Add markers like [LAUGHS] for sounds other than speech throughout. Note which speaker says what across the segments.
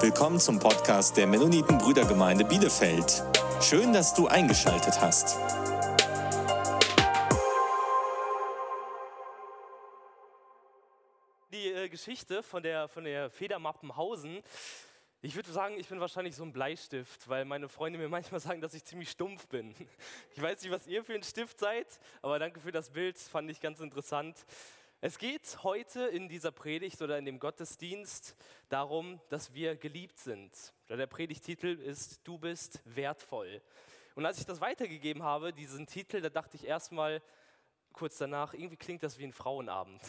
Speaker 1: Willkommen zum Podcast der Mennoniten Brüdergemeinde Bielefeld. Schön, dass du eingeschaltet hast.
Speaker 2: Die äh, Geschichte von der, von der Federmappenhausen. Ich würde sagen, ich bin wahrscheinlich so ein Bleistift, weil meine Freunde mir [LAUGHS] manchmal sagen, dass ich ziemlich stumpf bin. Ich weiß nicht, was ihr für ein Stift seid, aber danke für das Bild, fand ich ganz interessant. Es geht heute in dieser Predigt oder in dem Gottesdienst darum, dass wir geliebt sind. Der Predigtitel ist Du bist wertvoll. Und als ich das weitergegeben habe, diesen Titel, da dachte ich erstmal kurz danach, irgendwie klingt das wie ein Frauenabend.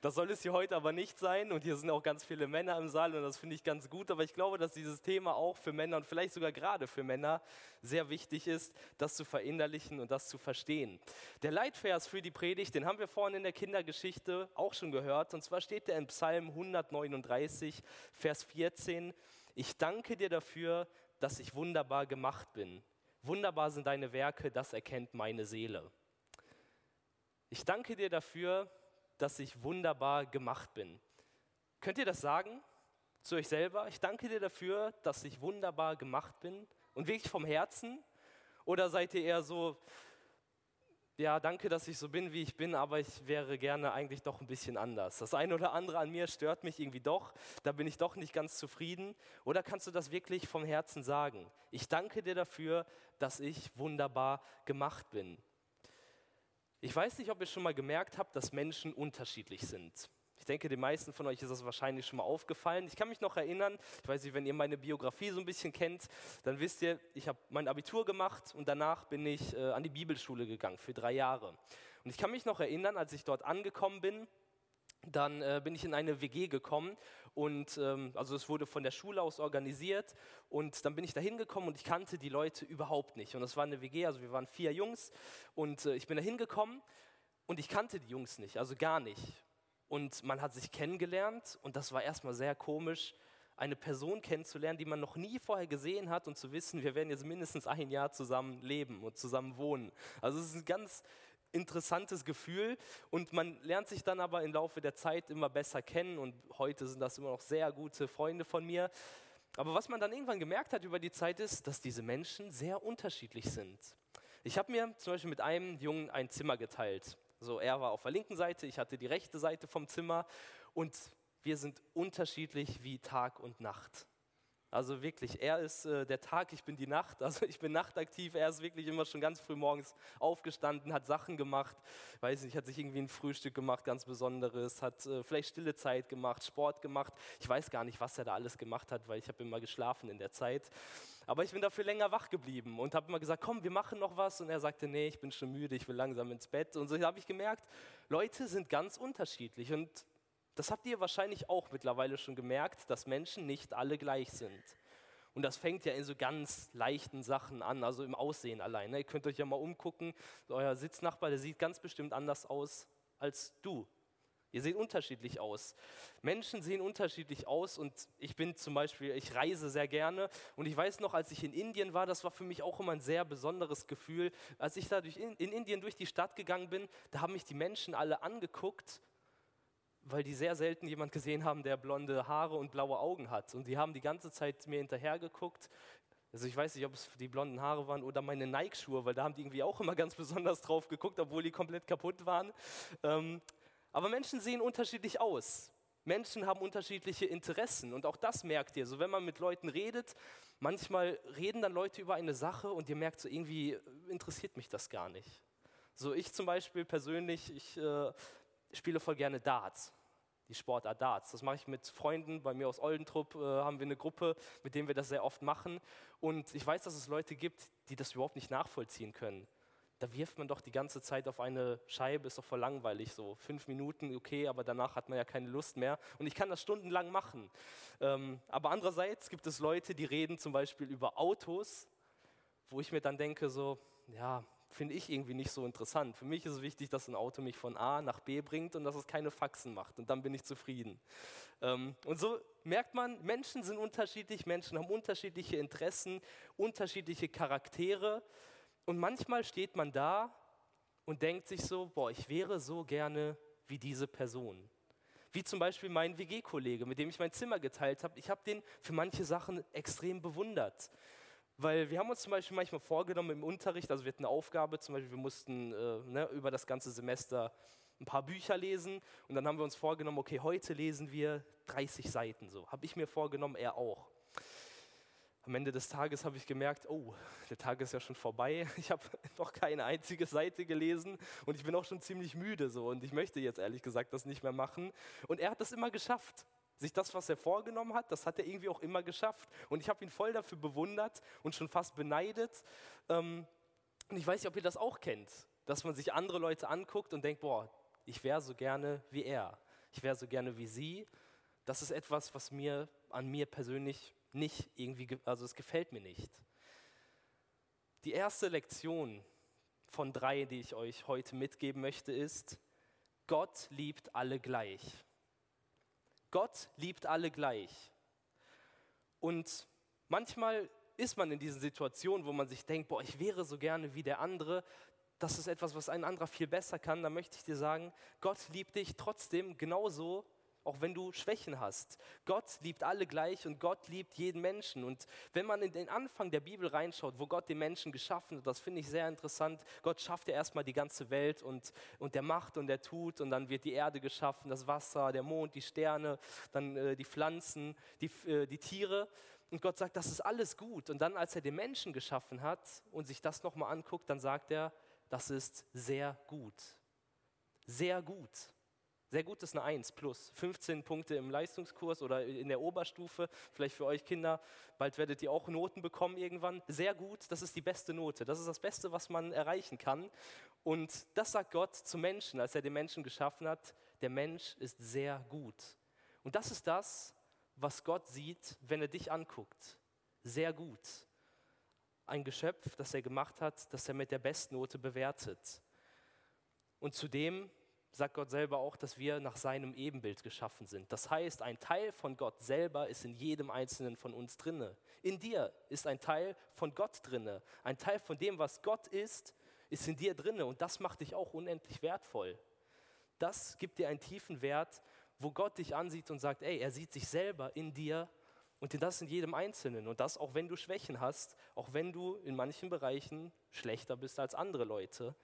Speaker 2: Das soll es hier heute aber nicht sein und hier sind auch ganz viele Männer im Saal und das finde ich ganz gut, aber ich glaube, dass dieses Thema auch für Männer und vielleicht sogar gerade für Männer sehr wichtig ist, das zu verinnerlichen und das zu verstehen. Der Leitvers für die Predigt, den haben wir vorhin in der Kindergeschichte auch schon gehört und zwar steht der in Psalm 139, Vers 14. Ich danke dir dafür, dass ich wunderbar gemacht bin. Wunderbar sind deine Werke, das erkennt meine Seele. Ich danke dir dafür, dass ich wunderbar gemacht bin. Könnt ihr das sagen zu euch selber? Ich danke dir dafür, dass ich wunderbar gemacht bin und wirklich vom Herzen? Oder seid ihr eher so, ja, danke, dass ich so bin, wie ich bin, aber ich wäre gerne eigentlich doch ein bisschen anders. Das eine oder andere an mir stört mich irgendwie doch, da bin ich doch nicht ganz zufrieden. Oder kannst du das wirklich vom Herzen sagen? Ich danke dir dafür, dass ich wunderbar gemacht bin. Ich weiß nicht, ob ihr schon mal gemerkt habt, dass Menschen unterschiedlich sind. Ich denke, den meisten von euch ist das wahrscheinlich schon mal aufgefallen. Ich kann mich noch erinnern, ich weiß nicht, wenn ihr meine Biografie so ein bisschen kennt, dann wisst ihr, ich habe mein Abitur gemacht und danach bin ich äh, an die Bibelschule gegangen für drei Jahre. Und ich kann mich noch erinnern, als ich dort angekommen bin, dann äh, bin ich in eine WG gekommen und ähm, also es wurde von der Schule aus organisiert und dann bin ich da hingekommen und ich kannte die Leute überhaupt nicht und das war eine WG, also wir waren vier Jungs und äh, ich bin da hingekommen und ich kannte die Jungs nicht, also gar nicht und man hat sich kennengelernt und das war erstmal sehr komisch, eine Person kennenzulernen, die man noch nie vorher gesehen hat und zu wissen, wir werden jetzt mindestens ein Jahr zusammen leben und zusammen wohnen. Also es ist ein ganz interessantes Gefühl und man lernt sich dann aber im Laufe der Zeit immer besser kennen und heute sind das immer noch sehr gute Freunde von mir. Aber was man dann irgendwann gemerkt hat über die Zeit ist, dass diese Menschen sehr unterschiedlich sind. Ich habe mir zum Beispiel mit einem Jungen ein Zimmer geteilt. So, er war auf der linken Seite, ich hatte die rechte Seite vom Zimmer und wir sind unterschiedlich wie Tag und Nacht. Also wirklich, er ist äh, der Tag, ich bin die Nacht. [LAUGHS] Also ich bin nachtaktiv. Er ist wirklich immer schon ganz früh morgens aufgestanden, hat Sachen gemacht. Weiß nicht, hat sich irgendwie ein Frühstück gemacht, ganz Besonderes, hat äh, vielleicht stille Zeit gemacht, Sport gemacht. Ich weiß gar nicht, was er da alles gemacht hat, weil ich habe immer geschlafen in der Zeit. Aber ich bin dafür länger wach geblieben und habe immer gesagt, komm, wir machen noch was. Und er sagte, nee, ich bin schon müde, ich will langsam ins Bett. Und so habe ich gemerkt, Leute sind ganz unterschiedlich. Und das habt ihr wahrscheinlich auch mittlerweile schon gemerkt, dass Menschen nicht alle gleich sind. Und das fängt ja in so ganz leichten Sachen an, also im Aussehen allein. Ne? Ihr könnt euch ja mal umgucken, euer Sitznachbar, der sieht ganz bestimmt anders aus als du. Ihr seht unterschiedlich aus. Menschen sehen unterschiedlich aus und ich bin zum Beispiel, ich reise sehr gerne und ich weiß noch, als ich in Indien war, das war für mich auch immer ein sehr besonderes Gefühl. Als ich da in, in Indien durch die Stadt gegangen bin, da haben mich die Menschen alle angeguckt weil die sehr selten jemand gesehen haben, der blonde Haare und blaue Augen hat. Und die haben die ganze Zeit mir hinterher geguckt. Also ich weiß nicht, ob es die blonden Haare waren oder meine Nike-Schuhe, weil da haben die irgendwie auch immer ganz besonders drauf geguckt, obwohl die komplett kaputt waren. Ähm, aber Menschen sehen unterschiedlich aus. Menschen haben unterschiedliche Interessen und auch das merkt ihr. So wenn man mit Leuten redet, manchmal reden dann Leute über eine Sache und ihr merkt so irgendwie interessiert mich das gar nicht. So ich zum Beispiel persönlich, ich äh, spiele voll gerne Darts die Sportart Darts. Das mache ich mit Freunden. Bei mir aus Oldentrupp äh, haben wir eine Gruppe, mit denen wir das sehr oft machen. Und ich weiß, dass es Leute gibt, die das überhaupt nicht nachvollziehen können. Da wirft man doch die ganze Zeit auf eine Scheibe, ist doch voll langweilig so. Fünf Minuten, okay, aber danach hat man ja keine Lust mehr. Und ich kann das stundenlang machen. Ähm, aber andererseits gibt es Leute, die reden zum Beispiel über Autos, wo ich mir dann denke, so, ja, finde ich irgendwie nicht so interessant. Für mich ist es wichtig, dass ein Auto mich von A nach B bringt und dass es keine Faxen macht. Und dann bin ich zufrieden. Ähm, und so merkt man, Menschen sind unterschiedlich, Menschen haben unterschiedliche Interessen, unterschiedliche Charaktere. Und manchmal steht man da und denkt sich so, boah, ich wäre so gerne wie diese Person. Wie zum Beispiel mein WG-Kollege, mit dem ich mein Zimmer geteilt habe. Ich habe den für manche Sachen extrem bewundert. Weil wir haben uns zum Beispiel manchmal vorgenommen im Unterricht, also wir hatten eine Aufgabe, zum Beispiel wir mussten äh, ne, über das ganze Semester ein paar Bücher lesen und dann haben wir uns vorgenommen, okay, heute lesen wir 30 Seiten so. Habe ich mir vorgenommen, er auch. Am Ende des Tages habe ich gemerkt, oh, der Tag ist ja schon vorbei. [LAUGHS] Ich habe [LAUGHS] noch keine einzige Seite gelesen und ich bin auch schon ziemlich müde so und ich möchte jetzt ehrlich gesagt das nicht mehr machen. Und er hat das immer geschafft. Sich das, was er vorgenommen hat, das hat er irgendwie auch immer geschafft. Und ich habe ihn voll dafür bewundert und schon fast beneidet. Ähm, und ich weiß nicht, ob ihr das auch kennt, dass man sich andere Leute anguckt und denkt, boah, ich wäre so gerne wie er. Ich wäre so gerne wie sie. Das ist etwas, was mir an mir persönlich nicht irgendwie, also es gefällt mir nicht. Die erste Lektion von drei, die ich euch heute mitgeben möchte, ist, Gott liebt alle gleich. Gott liebt alle gleich. Und manchmal ist man in diesen Situationen, wo man sich denkt, boah, ich wäre so gerne wie der andere. Das ist etwas, was ein anderer viel besser kann. Da möchte ich dir sagen, Gott liebt dich trotzdem genauso, auch wenn du Schwächen hast. Gott liebt alle gleich und Gott liebt jeden Menschen. Und wenn man in den Anfang der Bibel reinschaut, wo Gott den Menschen geschaffen hat, das finde ich sehr interessant. Gott schafft ja erstmal die ganze Welt und, und der macht und der tut und dann wird die Erde geschaffen, das Wasser, der Mond, die Sterne, dann äh, die Pflanzen, die, äh, die Tiere. Und Gott sagt, das ist alles gut. Und dann, als er den Menschen geschaffen hat und sich das nochmal anguckt, dann sagt er, das ist sehr gut. Sehr gut. Sehr gut ist eine 1 plus. 15 Punkte im Leistungskurs oder in der Oberstufe. Vielleicht für euch Kinder. Bald werdet ihr auch Noten bekommen irgendwann. Sehr gut, das ist die beste Note. Das ist das Beste, was man erreichen kann. Und das sagt Gott zum Menschen, als er den Menschen geschaffen hat. Der Mensch ist sehr gut. Und das ist das, was Gott sieht, wenn er dich anguckt. Sehr gut. Ein Geschöpf, das er gemacht hat, das er mit der Bestnote bewertet. Und zudem sagt Gott selber auch, dass wir nach seinem Ebenbild geschaffen sind. Das heißt, ein Teil von Gott selber ist in jedem einzelnen von uns drinne. In dir ist ein Teil von Gott drinne. Ein Teil von dem, was Gott ist, ist in dir drinne und das macht dich auch unendlich wertvoll. Das gibt dir einen tiefen Wert, wo Gott dich ansieht und sagt, ey, er sieht sich selber in dir und das in jedem Einzelnen. Und das auch wenn du Schwächen hast, auch wenn du in manchen Bereichen schlechter bist als andere Leute.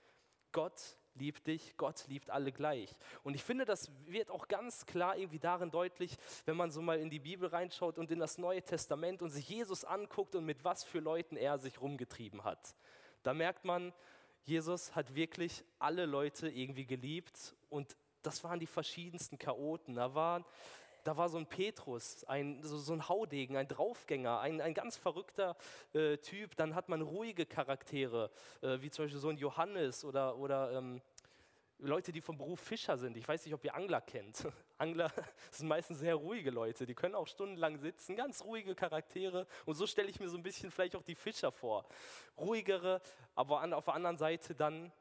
Speaker 2: Gott liebt dich, Gott liebt alle gleich. Und ich finde, das wird auch ganz klar irgendwie darin deutlich, wenn man so mal in die Bibel reinschaut und in das Neue Testament und sich Jesus anguckt und mit was für Leuten er sich rumgetrieben hat. Da merkt man, Jesus hat wirklich alle Leute irgendwie geliebt und das waren die verschiedensten Chaoten. Da waren da war so ein Petrus, ein, so, so ein Haudegen, ein Draufgänger, ein, ein ganz verrückter äh, Typ. Dann hat man ruhige Charaktere, äh, wie zum Beispiel so ein Johannes oder, oder ähm, Leute, die vom Beruf Fischer sind. Ich weiß nicht, ob ihr Angler kennt. [LAUGHS] Angler [LAUGHS] sind meistens sehr ruhige Leute, die können auch stundenlang sitzen, ganz ruhige Charaktere. Und so stelle ich mir so ein bisschen vielleicht auch die Fischer vor. Ruhigere, aber an, auf der anderen Seite dann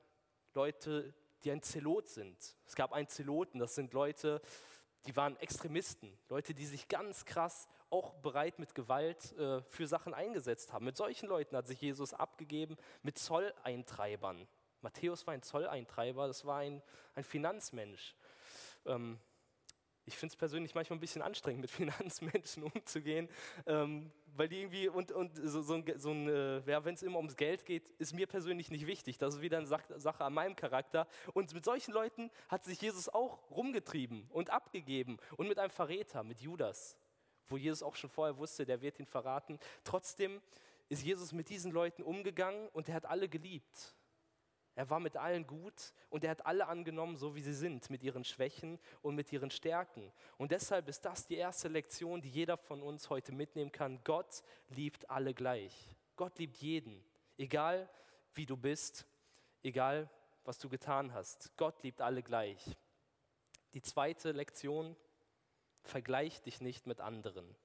Speaker 2: Leute, die ein Zelot sind. Es gab einen Zeloten, das sind Leute, die waren Extremisten, Leute, die sich ganz krass auch bereit mit Gewalt äh, für Sachen eingesetzt haben. Mit solchen Leuten hat sich Jesus abgegeben, mit Zolleintreibern. Matthäus war ein Zolleintreiber, das war ein, ein Finanzmensch. Ähm, ich finde es persönlich manchmal ein bisschen anstrengend, mit [LAUGHS] Finanzmenschen umzugehen, ähm, weil die irgendwie, und, und so, so ein, so ein äh, ja, wenn es immer ums Geld geht, ist mir persönlich nicht wichtig. Das ist wieder eine Sache an meinem Charakter. Und mit solchen Leuten hat sich Jesus auch rumgetrieben und abgegeben. Und mit einem Verräter, mit Judas, wo Jesus auch schon vorher wusste, der wird ihn verraten. Trotzdem ist Jesus mit diesen Leuten umgegangen und er hat alle geliebt. Er war mit allen gut und er hat alle angenommen, so wie sie sind, mit ihren Schwächen und mit ihren Stärken. Und deshalb ist das die erste Lektion, die jeder von uns heute mitnehmen kann. Gott liebt alle gleich. Gott liebt jeden, egal wie du bist, egal was du getan hast. Gott liebt alle gleich. Die zweite Lektion, vergleich dich nicht mit anderen.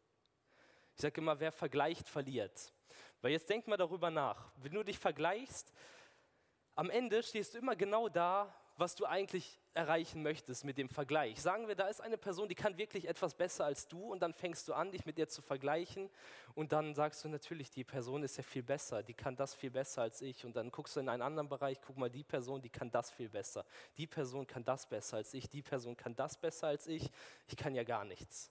Speaker 2: Ich sage immer, wer vergleicht, verliert. Weil jetzt denk mal darüber nach. Wenn du dich vergleichst, am Ende stehst du immer genau da, was du eigentlich erreichen möchtest mit dem Vergleich. Sagen wir, da ist eine Person, die kann wirklich etwas besser als du und dann fängst du an, dich mit ihr zu vergleichen und dann sagst du natürlich, die Person ist ja viel besser, die kann das viel besser als ich und dann guckst du in einen anderen Bereich, guck mal, die Person, die kann das viel besser, die Person kann das besser als ich, die Person kann das besser als ich, ich kann ja gar nichts.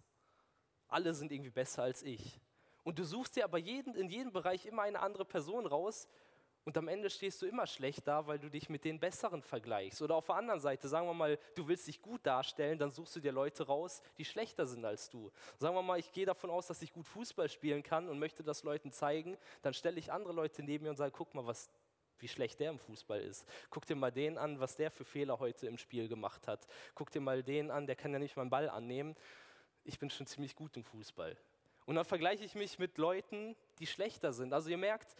Speaker 2: Alle sind irgendwie besser als ich. Und du suchst dir aber jeden, in jedem Bereich immer eine andere Person raus, und am Ende stehst du immer schlecht da, weil du dich mit den Besseren vergleichst. Oder auf der anderen Seite, sagen wir mal, du willst dich gut darstellen, dann suchst du dir Leute raus, die schlechter sind als du. Sagen wir mal, ich gehe davon aus, dass ich gut Fußball spielen kann und möchte das Leuten zeigen, dann stelle ich andere Leute neben mir und sage, guck mal, was, wie schlecht der im Fußball ist. Guck dir mal den an, was der für Fehler heute im Spiel gemacht hat. Guck dir mal den an, der kann ja nicht mal einen Ball annehmen. Ich bin schon ziemlich gut im Fußball. Und dann vergleiche ich mich mit Leuten, die schlechter sind. Also ihr merkt,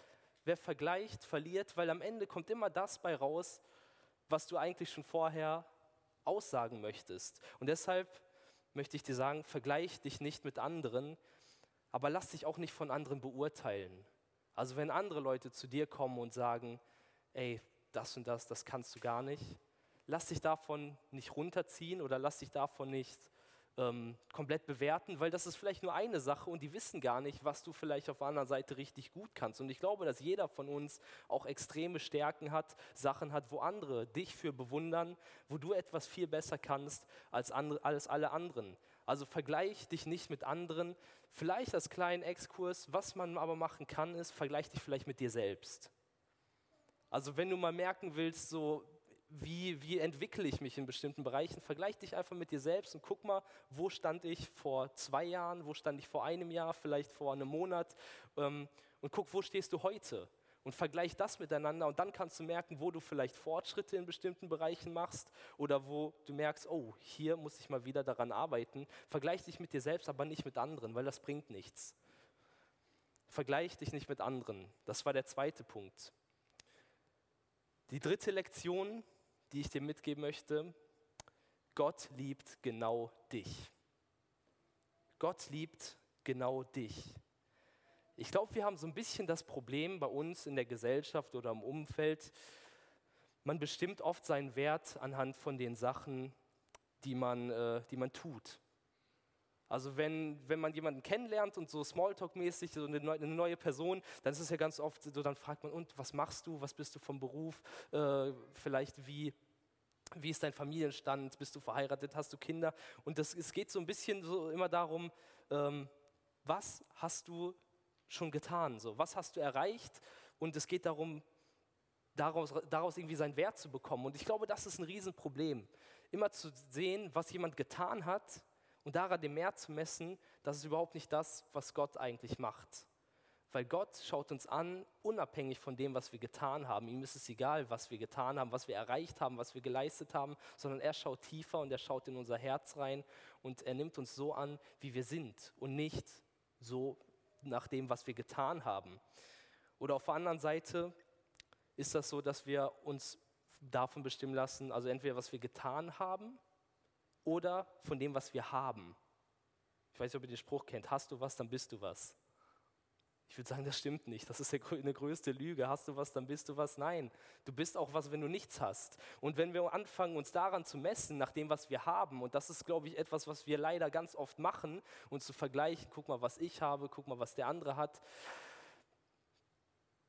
Speaker 2: wer vergleicht, verliert, weil am Ende kommt immer das bei raus, was du eigentlich schon vorher aussagen möchtest. Und deshalb möchte ich dir sagen, vergleich dich nicht mit anderen, aber lass dich auch nicht von anderen beurteilen. Also wenn andere Leute zu dir kommen und sagen, ey, das und das, das kannst du gar nicht, lass dich davon nicht runterziehen oder lass dich davon nicht ähm, komplett bewerten, weil das ist vielleicht nur eine Sache und die wissen gar nicht, was du vielleicht auf der anderen Seite richtig gut kannst. Und ich glaube, dass jeder von uns auch extreme Stärken hat, Sachen hat, wo andere dich für bewundern, wo du etwas viel besser kannst als, andere, als alle anderen. Also vergleich dich nicht mit anderen. Vielleicht als kleinen Exkurs, was man aber machen kann, ist, vergleich dich vielleicht mit dir selbst. Also wenn du mal merken willst, so wie, wie entwickle ich mich in bestimmten Bereichen. Vergleich dich einfach mit dir selbst und guck mal, wo stand ich vor zwei Jahren, wo stand ich vor einem Jahr, vielleicht vor einem Monat ähm, und guck, wo stehst du heute. Und vergleich das miteinander und dann kannst du merken, wo du vielleicht Fortschritte in bestimmten Bereichen machst oder wo du merkst, oh, hier muss ich mal wieder daran arbeiten. Vergleich dich mit dir selbst, aber nicht mit anderen, weil das bringt nichts. Vergleich dich nicht mit anderen. Das war der zweite Punkt. Die dritte Lektion, die ich dir mitgeben möchte. Gott liebt genau dich. Gott liebt genau dich. Ich glaube, wir haben so ein bisschen das Problem bei uns in der Gesellschaft oder im Umfeld, man bestimmt oft seinen Wert anhand von den Sachen, die man, äh, die man tut. Also wenn, wenn man jemanden kennenlernt und so Smalltalk-mäßig, so eine, eine, neue Person, dann ist es ja ganz oft so, dann fragt man, und was machst du, was bist du vom Beruf, äh, vielleicht wie, wie ist dein Familienstand, bist du verheiratet, hast du Kinder? Und das, es geht so ein bisschen so immer darum, ähm, was hast du schon getan, so, was hast du erreicht? Und es geht darum, daraus, daraus irgendwie seinen Wert zu bekommen. Und ich glaube, das ist ein Riesenproblem. Immer zu sehen, was jemand getan hat und daran dem mehr zu messen, das ist überhaupt nicht das, was Gott eigentlich macht. Weil Gott schaut uns an, unabhängig von dem, was wir getan haben. Ihm ist es egal, was wir getan haben, was wir erreicht haben, was wir geleistet haben, sondern er schaut tiefer und er schaut in unser Herz rein und er nimmt uns so an, wie wir sind und nicht so nach dem, was wir getan haben. Oder auf der anderen Seite ist das so, dass wir uns davon bestimmen lassen, also entweder was wir getan haben oder von dem, was wir haben. Ich weiß nicht, ob ihr den Spruch kennt, hast du was, dann bist du was. Ich würde sagen, das stimmt nicht. Das ist eine größte Lüge. Hast du was, dann bist du was. Nein, du bist auch was, wenn du nichts hast. Und wenn wir anfangen, uns daran zu messen, nach dem, was wir haben, und das ist, glaube ich, etwas, was wir leider ganz oft machen, uns zu vergleichen, guck mal, was ich habe, guck mal, was der andere hat,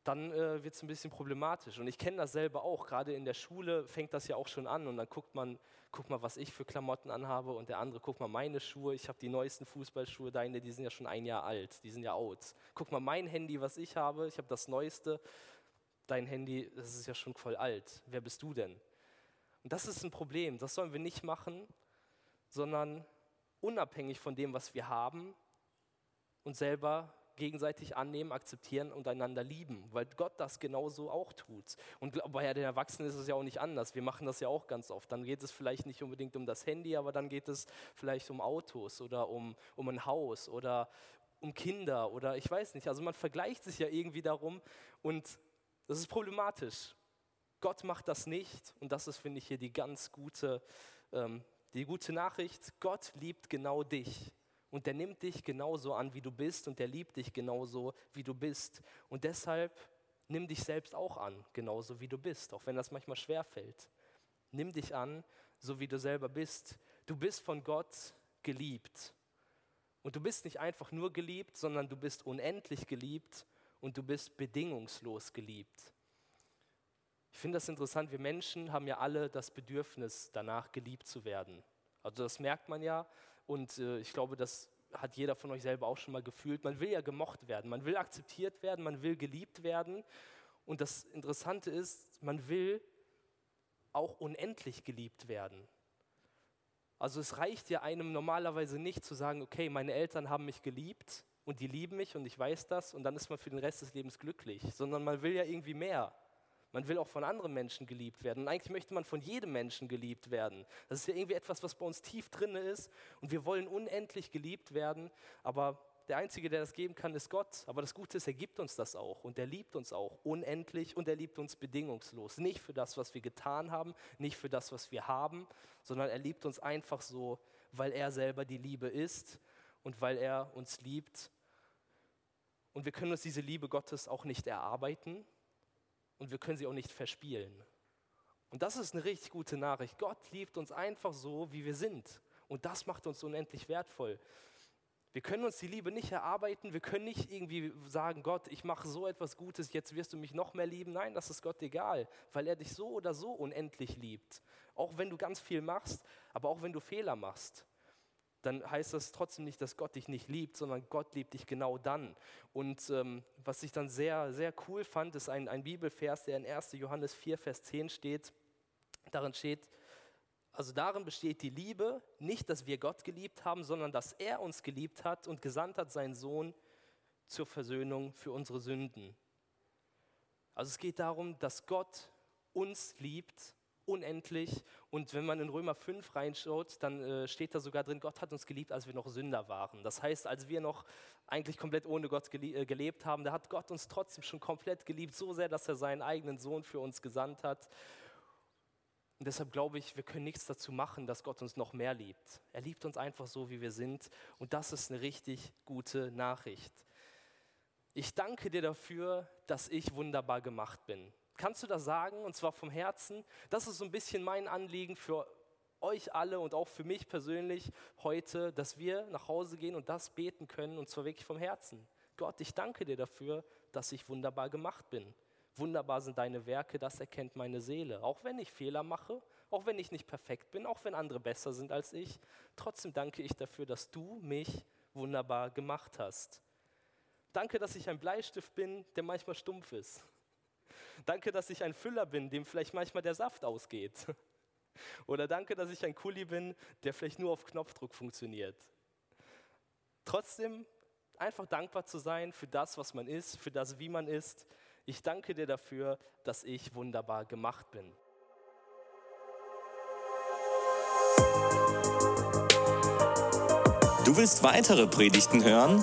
Speaker 2: dann äh, wird es ein bisschen problematisch. Und ich kenne das selber auch. Gerade in der Schule fängt das ja auch schon an. Und dann guckt man, guck mal, was ich für Klamotten anhabe. Und der andere, guck mal, meine Schuhe. Ich habe die neuesten Fußballschuhe. Deine, die sind ja schon ein Jahr alt. Die sind ja out. Guck mal, mein Handy, was ich habe. Ich habe das neueste. Dein Handy, das ist ja schon voll alt. Wer bist du denn? Und das ist ein Problem. Das sollen wir nicht machen, sondern unabhängig von dem, was wir haben, uns selber gegenseitig annehmen, akzeptieren und einander lieben, weil Gott das genauso auch tut. Und bei den Erwachsenen ist es ja auch nicht anders. Wir machen das ja auch ganz oft. Dann geht es vielleicht nicht unbedingt um das Handy, aber dann geht es vielleicht um Autos oder um, um ein Haus oder um Kinder oder ich weiß nicht. Also man vergleicht sich ja irgendwie darum und das ist problematisch. Gott macht das nicht und das ist, finde ich, hier die ganz gute, ähm, die gute Nachricht. Gott liebt genau dich. Und der nimmt dich genauso an, wie du bist und der liebt dich genauso, wie du bist. Und deshalb nimm dich selbst auch an, genauso wie du bist, auch wenn das manchmal schwer fällt. Nimm dich an, so wie du selber bist. Du bist von Gott geliebt. Und du bist nicht einfach nur geliebt, sondern du bist unendlich geliebt und du bist bedingungslos geliebt. Ich finde das interessant, wir Menschen haben ja alle das Bedürfnis danach, geliebt zu werden. Also das merkt man ja und äh, ich glaube, das hat jeder von euch selber auch schon mal gefühlt. Man will ja gemocht werden, man will akzeptiert werden, man will geliebt werden. Und das Interessante ist, man will auch unendlich geliebt werden. Also es reicht ja einem normalerweise nicht zu sagen, okay, meine Eltern haben mich geliebt und die lieben mich und ich weiß das und dann ist man für den Rest des Lebens glücklich, sondern man will ja irgendwie mehr. Man will auch von anderen Menschen geliebt werden. Und eigentlich möchte man von jedem Menschen geliebt werden. Das ist ja irgendwie etwas, was bei uns tief drin ist. Und wir wollen unendlich geliebt werden. Aber der Einzige, der das geben kann, ist Gott. Aber das Gute ist, er gibt uns das auch. Und er liebt uns auch unendlich und er liebt uns bedingungslos. Nicht für das, was wir getan haben, nicht für das, was wir haben, sondern er liebt uns einfach so, weil er selber die Liebe ist und weil er uns liebt. Und wir können uns diese Liebe Gottes auch nicht erarbeiten und wir können sie auch nicht verspielen. Und das ist eine richtig gute Nachricht. Gott liebt uns einfach so, wie wir sind. Und das macht uns unendlich wertvoll. Wir können uns die Liebe nicht erarbeiten. Wir können nicht irgendwie sagen, Gott, ich mache so etwas Gutes, jetzt wirst du mich noch mehr lieben. Nein, das ist Gott egal, weil er dich so oder so unendlich liebt. Auch wenn du ganz viel machst, aber auch wenn du Fehler machst dann heißt das trotzdem nicht, dass Gott dich nicht liebt, sondern Gott liebt dich genau dann. Und ähm, was ich dann sehr, sehr cool fand, ist ein, ein Bibelvers, der in 1. Johannes 4, Vers 10 steht. Darin steht, also darin besteht die Liebe, nicht, dass wir Gott geliebt haben, sondern dass er uns geliebt hat und gesandt hat seinen Sohn zur Versöhnung für unsere Sünden. Also es geht darum, dass Gott uns liebt unendlich. Und wenn man in Römer 5 reinschaut, dann äh, steht da sogar drin, Gott hat uns geliebt, als wir noch Sünder waren. Das heißt, als wir noch eigentlich komplett ohne Gott äh, gelebt haben, da hat Gott uns trotzdem schon komplett geliebt, so sehr, dass er seinen eigenen Sohn für uns gesandt hat. Und deshalb glaube ich, wir können nichts dazu machen, dass Gott uns noch mehr liebt. Er liebt uns einfach so, wie wir sind. Und das ist eine richtig gute Nachricht. Ich danke dir dafür, dass ich wunderbar gemacht bin. Kannst du das sagen und zwar vom Herzen? Das ist so ein bisschen mein Anliegen für euch alle und auch für mich persönlich heute, dass wir nach Hause gehen und das beten können und zwar wirklich vom Herzen. Gott, ich danke dir dafür, dass ich wunderbar gemacht bin. Wunderbar sind deine Werke, das erkennt meine Seele. Auch wenn ich Fehler mache, auch wenn ich nicht perfekt bin, auch wenn andere besser sind als ich, trotzdem danke ich dafür, dass du mich wunderbar gemacht hast. Danke, dass ich ein Bleistift bin, der manchmal stumpf ist. Danke, dass ich ein Füller bin, dem vielleicht manchmal der Saft ausgeht. [LAUGHS] Oder danke, dass ich ein Kuli bin, der vielleicht nur auf Knopfdruck funktioniert. Trotzdem einfach dankbar zu sein für das, was man ist, für das, wie man ist. Ich danke dir dafür, dass ich wunderbar gemacht bin.
Speaker 1: Du willst weitere Predigten hören?